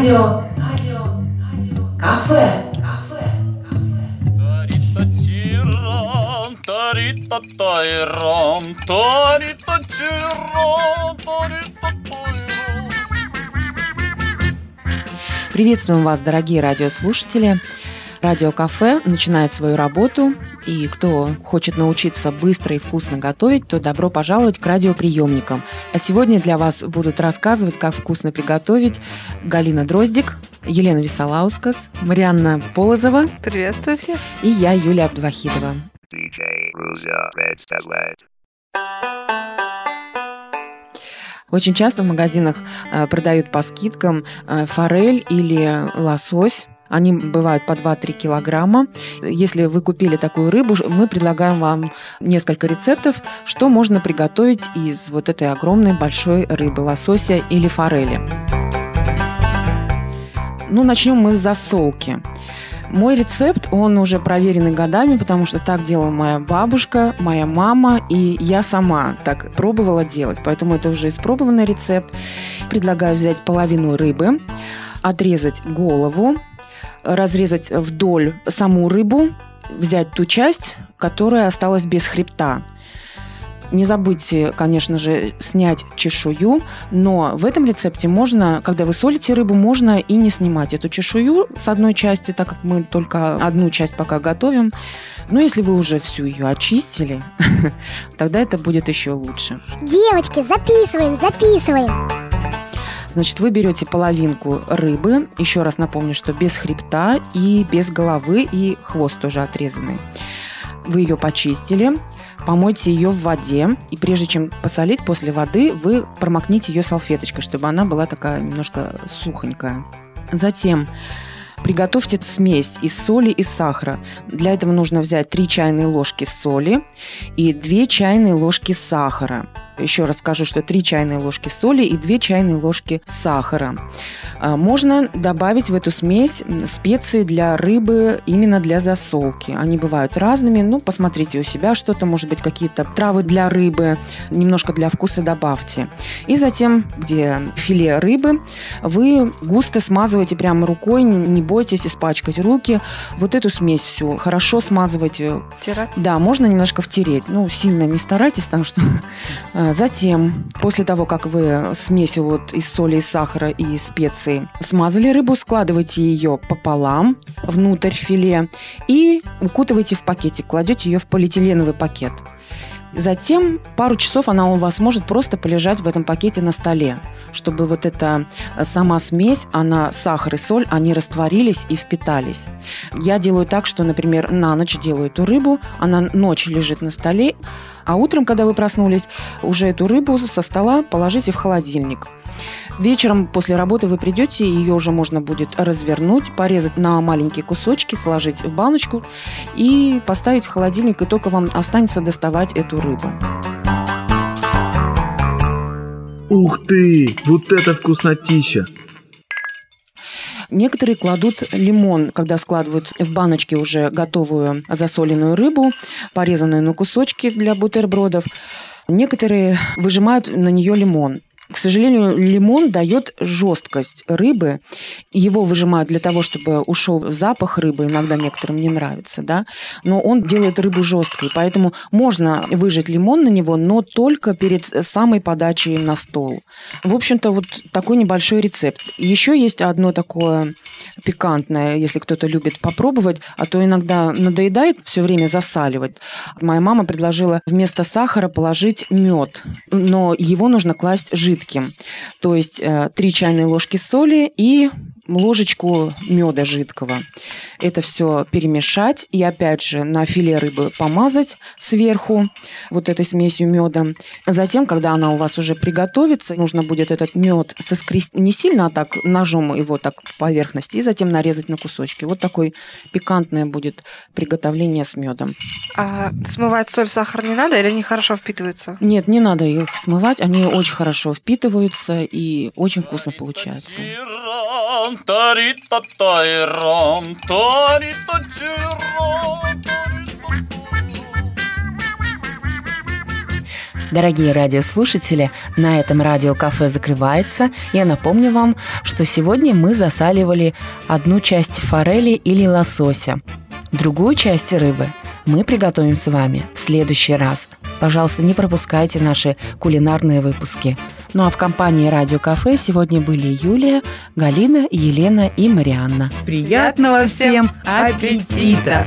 Радио, радио, радио, кафе, кафе, Приветствуем вас, дорогие радиослушатели. Радио Кафе начинает свою работу, и кто хочет научиться быстро и вкусно готовить, то добро пожаловать к радиоприемникам. А сегодня для вас будут рассказывать, как вкусно приготовить Галина Дроздик, Елена Висолаускас, Марианна Полозова Приветствую всех. и я, Юлия Абдвахидова. Очень часто в магазинах э, продают по скидкам э, форель или лосось. Они бывают по 2-3 килограмма. Если вы купили такую рыбу, мы предлагаем вам несколько рецептов, что можно приготовить из вот этой огромной большой рыбы, лосося или форели. Ну, начнем мы с засолки. Мой рецепт, он уже проверенный годами, потому что так делала моя бабушка, моя мама, и я сама так пробовала делать. Поэтому это уже испробованный рецепт. Предлагаю взять половину рыбы, отрезать голову, разрезать вдоль саму рыбу, взять ту часть, которая осталась без хребта. Не забудьте, конечно же, снять чешую, но в этом рецепте можно, когда вы солите рыбу, можно и не снимать эту чешую с одной части, так как мы только одну часть пока готовим. Но если вы уже всю ее очистили, тогда это будет еще лучше. Девочки, записываем, записываем. Значит, вы берете половинку рыбы, еще раз напомню, что без хребта и без головы, и хвост тоже отрезанный. Вы ее почистили, помойте ее в воде, и прежде чем посолить после воды, вы промокните ее салфеточкой, чтобы она была такая немножко сухонькая. Затем приготовьте смесь из соли и сахара. Для этого нужно взять 3 чайные ложки соли и 2 чайные ложки сахара. Еще раз скажу, что 3 чайные ложки соли и 2 чайные ложки сахара. А, Можно добавить в эту смесь специи для рыбы именно для засолки. Они бывают разными, ну, посмотрите у себя, что-то, может быть, какие-то травы для рыбы, немножко для вкуса добавьте. И затем, где филе рыбы, вы густо смазываете прямо рукой, не бойтесь испачкать руки. Вот эту смесь всю хорошо смазывайте Тирать. да, можно немножко втереть. Ну, сильно не старайтесь, потому что... А, Затем, после того, как вы смесью вот из соли, и сахара и специй смазали рыбу, складывайте ее пополам внутрь филе и укутывайте в пакетик, кладете ее в полиэтиленовый пакет. Затем пару часов она у вас может просто полежать в этом пакете на столе, чтобы вот эта э, сама смесь, она, сахар и соль, они растворились и впитались. Я делаю так, что, например, на ночь делаю эту рыбу, она ночь лежит на столе, а утром, когда вы проснулись, уже эту рыбу со стола положите в холодильник. Вечером после работы вы придете, ее уже можно будет развернуть, порезать на маленькие кусочки, сложить в баночку и поставить в холодильник, и только вам останется доставать эту рыбу. Ух ты! Вот это вкуснотища! Некоторые кладут лимон, когда складывают в баночке уже готовую засоленную рыбу, порезанную на кусочки для бутербродов. Некоторые выжимают на нее лимон. К сожалению, лимон дает жесткость рыбы. Его выжимают для того, чтобы ушел запах рыбы. Иногда некоторым не нравится, да. Но он делает рыбу жесткой. Поэтому можно выжать лимон на него, но только перед самой подачей на стол. В общем-то, вот такой небольшой рецепт. Еще есть одно такое пикантное, если кто-то любит попробовать, а то иногда надоедает все время засаливать. Моя мама предложила вместо сахара положить мед, но его нужно класть жидким. То есть э, 3 чайные ложки соли и ложечку меда жидкого. Это все перемешать и опять же на филе рыбы помазать сверху вот этой смесью меда. Затем, когда она у вас уже приготовится, нужно будет этот мед соскрести не сильно, а так ножом его так по поверхности и затем нарезать на кусочки. Вот такое пикантное будет приготовление с медом. А смывать соль, сахар не надо или они хорошо впитываются? Нет, не надо их смывать, они очень хорошо впитываются и очень вкусно получается. Дорогие радиослушатели, на этом радиокафе закрывается. Я напомню вам, что сегодня мы засаливали одну часть форели или лосося. Другую часть рыбы мы приготовим с вами в следующий раз. Пожалуйста, не пропускайте наши кулинарные выпуски. Ну а в компании Радио Кафе сегодня были Юлия, Галина, Елена и Марианна. Приятного всем аппетита!